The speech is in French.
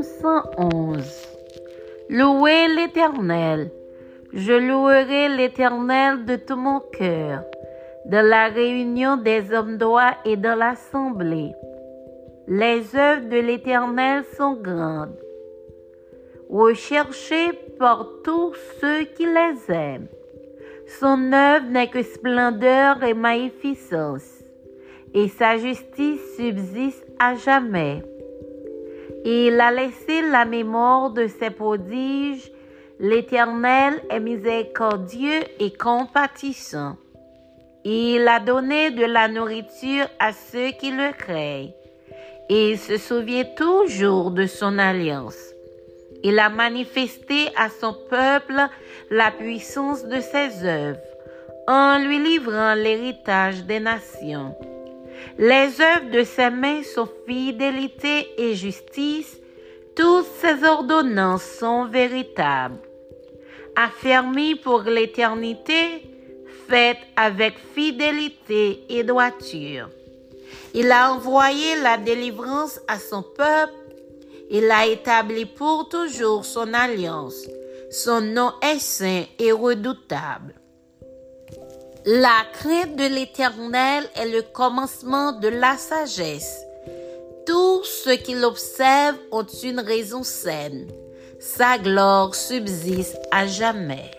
Psaume 111. Louez l'Éternel. Je louerai l'Éternel de tout mon cœur, dans la réunion des hommes droits et dans l'assemblée. Les œuvres de l'Éternel sont grandes, recherchées par tous ceux qui les aiment. Son œuvre n'est que splendeur et magnificence, et sa justice subsiste à jamais. Il a laissé la mémoire de ses prodiges. L'Éternel est miséricordieux et compatissant. Il a donné de la nourriture à ceux qui le créent. Et il se souvient toujours de son alliance. Il a manifesté à son peuple la puissance de ses œuvres en lui livrant l'héritage des nations. Les œuvres de ses mains sont fidélité et justice. Toutes ses ordonnances sont véritables. Affermies pour l'éternité, faites avec fidélité et droiture. Il a envoyé la délivrance à son peuple. Il a établi pour toujours son alliance. Son nom est saint et redoutable. La crainte de l'Éternel est le commencement de la sagesse. Tous ceux qui l'observent ont une raison saine. Sa gloire subsiste à jamais.